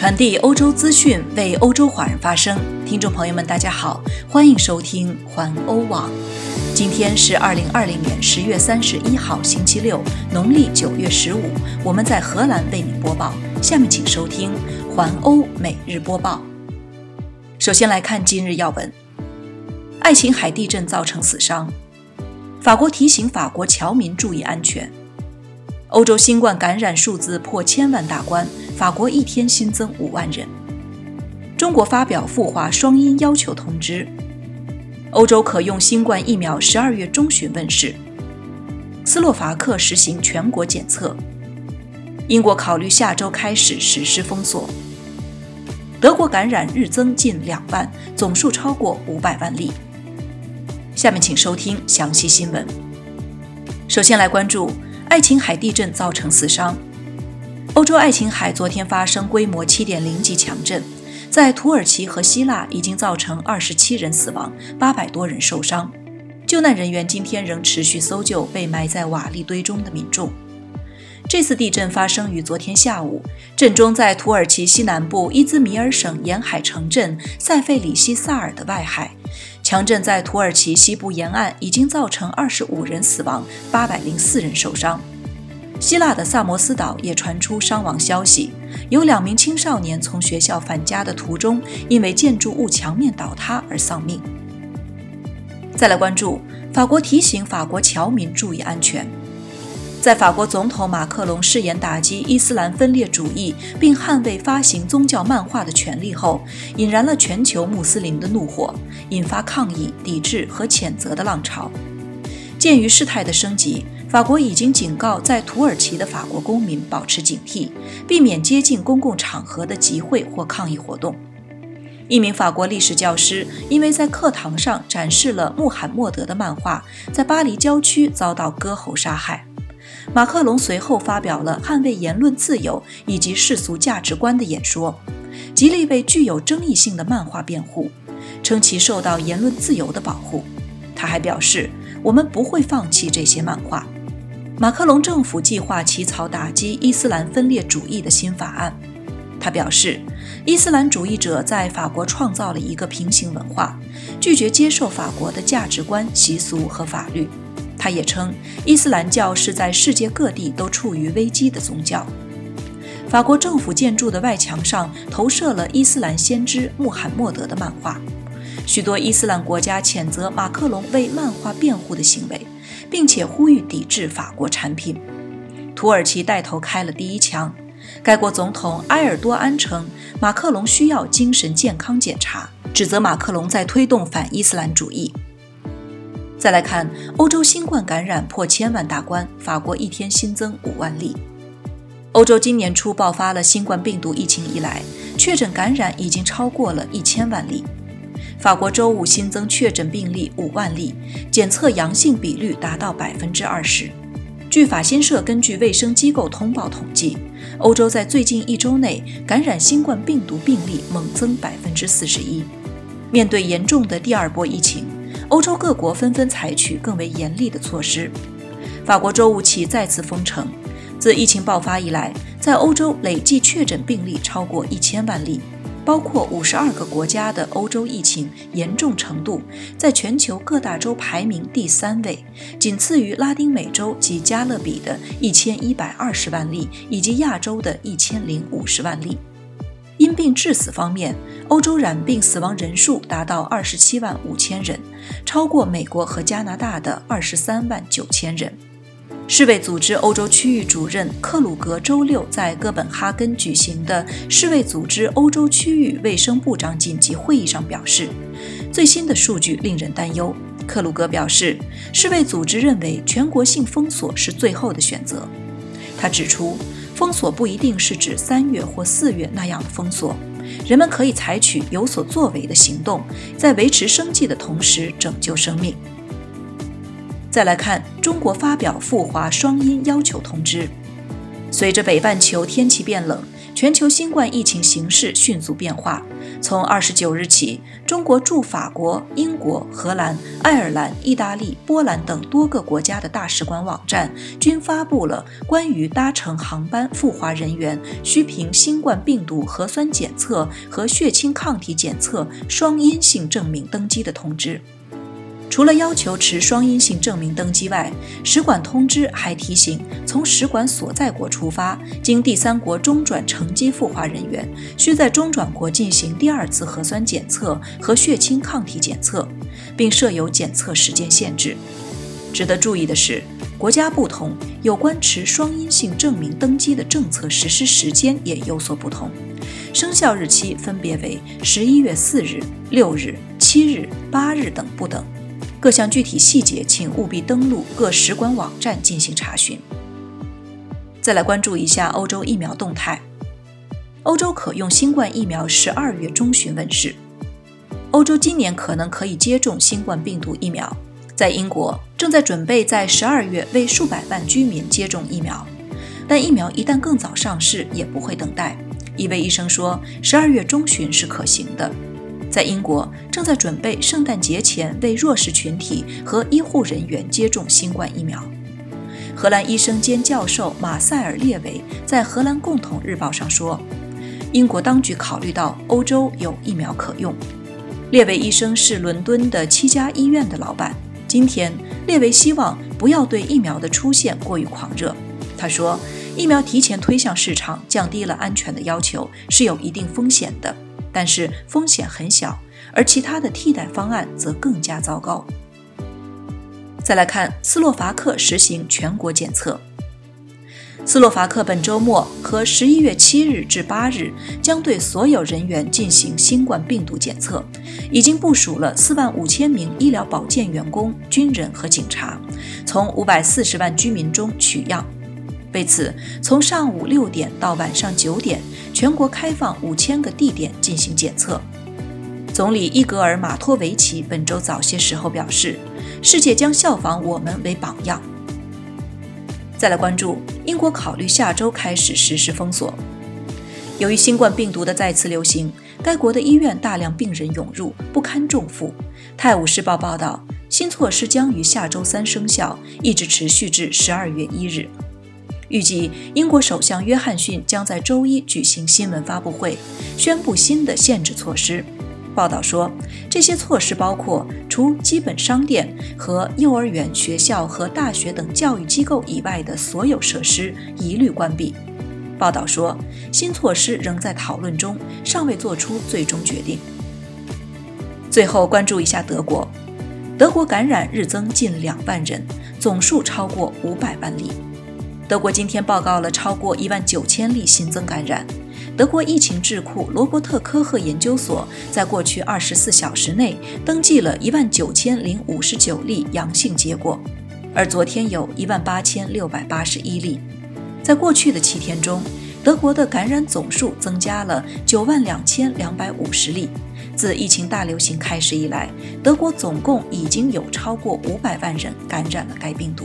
传递欧洲资讯，为欧洲华人发声。听众朋友们，大家好，欢迎收听环欧网。今天是二零二零年十月三十一号，星期六，农历九月十五。我们在荷兰为您播报。下面请收听环欧每日播报。首先来看今日要闻：爱琴海地震造成死伤，法国提醒法国侨民注意安全。欧洲新冠感染数字破千万大关。法国一天新增五万人。中国发表赴华双阴要求通知。欧洲可用新冠疫苗十二月中旬问世。斯洛伐克实行全国检测。英国考虑下周开始实施封锁。德国感染日增近两万，总数超过五百万例。下面请收听详细新闻。首先来关注爱琴海地震造成死伤。欧洲爱琴海昨天发生规模7.0级强震，在土耳其和希腊已经造成27人死亡，800多人受伤。救难人员今天仍持续搜救被埋在瓦砾堆中的民众。这次地震发生于昨天下午，震中在土耳其西南部伊兹密尔省沿海城镇塞费里西萨尔的外海。强震在土耳其西部沿岸已经造成二十五人死亡八百零四人受伤。希腊的萨摩斯岛也传出伤亡消息，有两名青少年从学校返家的途中，因为建筑物墙面倒塌而丧命。再来关注，法国提醒法国侨民注意安全。在法国总统马克龙誓言打击伊斯兰分裂主义，并捍卫发行宗教漫画的权利后，引燃了全球穆斯林的怒火，引发抗议、抵制和谴责的浪潮。鉴于事态的升级，法国已经警告在土耳其的法国公民保持警惕，避免接近公共场合的集会或抗议活动。一名法国历史教师因为在课堂上展示了穆罕默德的漫画，在巴黎郊区遭到割喉杀害。马克龙随后发表了捍卫言论自由以及世俗价值观的演说，极力为具有争议性的漫画辩护，称其受到言论自由的保护。他还表示。我们不会放弃这些漫画。马克龙政府计划起草打击伊斯兰分裂主义的新法案。他表示，伊斯兰主义者在法国创造了一个平行文化，拒绝接受法国的价值观、习俗和法律。他也称，伊斯兰教是在世界各地都处于危机的宗教。法国政府建筑的外墙上投射了伊斯兰先知穆罕默德的漫画。许多伊斯兰国家谴责马克龙为漫画辩护的行为，并且呼吁抵制法国产品。土耳其带头开了第一枪，该国总统埃尔多安称马克龙需要精神健康检查，指责马克龙在推动反伊斯兰主义。再来看欧洲新冠感染破千万大关，法国一天新增五万例。欧洲今年初爆发了新冠病毒疫情以来，确诊感染已经超过了一千万例。法国周五新增确诊病例五万例，检测阳性比率达到百分之二十。据法新社根据卫生机构通报统计，欧洲在最近一周内感染新冠病毒病例猛增百分之四十一。面对严重的第二波疫情，欧洲各国纷纷采取更为严厉的措施。法国周五起再次封城，自疫情爆发以来，在欧洲累计确诊病例超过一千万例。包括五十二个国家的欧洲疫情严重程度，在全球各大洲排名第三位，仅次于拉丁美洲及加勒比的一千一百二十万例，以及亚洲的一千零五十万例。因病致死方面，欧洲染病死亡人数达到二十七万五千人，超过美国和加拿大的二十三万九千人。世卫组织欧洲区域主任克鲁格周六在哥本哈根举行的世卫组织欧洲区域卫生部长紧急会议上表示，最新的数据令人担忧。克鲁格表示，世卫组织认为全国性封锁是最后的选择。他指出，封锁不一定是指三月或四月那样的封锁，人们可以采取有所作为的行动，在维持生计的同时拯救生命。再来看，中国发表赴华双阴要求通知。随着北半球天气变冷，全球新冠疫情形势迅速变化。从二十九日起，中国驻法国、英国、荷兰、爱尔兰、意大利、波兰等多个国家的大使馆网站均发布了关于搭乘航班赴华人员需凭新冠病毒核酸检测和血清抗体检测双阴性证明登机的通知。除了要求持双阴性证明登机外，使馆通知还提醒，从使馆所在国出发，经第三国中转乘机赴华人员，需在中转国进行第二次核酸检测和血清抗体检测，并设有检测时间限制。值得注意的是，国家不同，有关持双阴性证明登机的政策实施时间也有所不同，生效日期分别为十一月四日、六日、七日、八日等不等。各项具体细节，请务必登录各使馆网站进行查询。再来关注一下欧洲疫苗动态。欧洲可用新冠疫苗十二月中旬问世，欧洲今年可能可以接种新冠病毒疫苗。在英国，正在准备在十二月为数百万居民接种疫苗，但疫苗一旦更早上市，也不会等待。一位医生说，十二月中旬是可行的。在英国，正在准备圣诞节前为弱势群体和医护人员接种新冠疫苗。荷兰医生兼教授马塞尔列维在《荷兰共同日报》上说：“英国当局考虑到欧洲有疫苗可用。”列维医生是伦敦的七家医院的老板。今天，列维希望不要对疫苗的出现过于狂热。他说：“疫苗提前推向市场，降低了安全的要求，是有一定风险的。”但是风险很小，而其他的替代方案则更加糟糕。再来看斯洛伐克实行全国检测。斯洛伐克本周末和十一月七日至八日将对所有人员进行新冠病毒检测，已经部署了四万五千名医疗保健员工、军人和警察，从五百四十万居民中取样。为此，从上午六点到晚上九点，全国开放五千个地点进行检测。总理伊格尔马托维奇本周早些时候表示：“世界将效仿我们为榜样。”再来关注英国考虑下周开始实施封锁。由于新冠病毒的再次流行，该国的医院大量病人涌入，不堪重负。《泰晤士报》报道，新措施将于下周三生效，一直持续至十二月一日。预计英国首相约翰逊将在周一举行新闻发布会，宣布新的限制措施。报道说，这些措施包括除基本商店和幼儿园、学校和大学等教育机构以外的所有设施一律关闭。报道说，新措施仍在讨论中，尚未做出最终决定。最后关注一下德国，德国感染日增近两万人，总数超过五百万例。德国今天报告了超过一万九千例新增感染。德国疫情智库罗伯特科赫研究所在过去二十四小时内登记了一万九千零五十九例阳性结果，而昨天有一万八千六百八十一例。在过去的七天中，德国的感染总数增加了九万两千两百五十例。自疫情大流行开始以来，德国总共已经有超过五百万人感染了该病毒。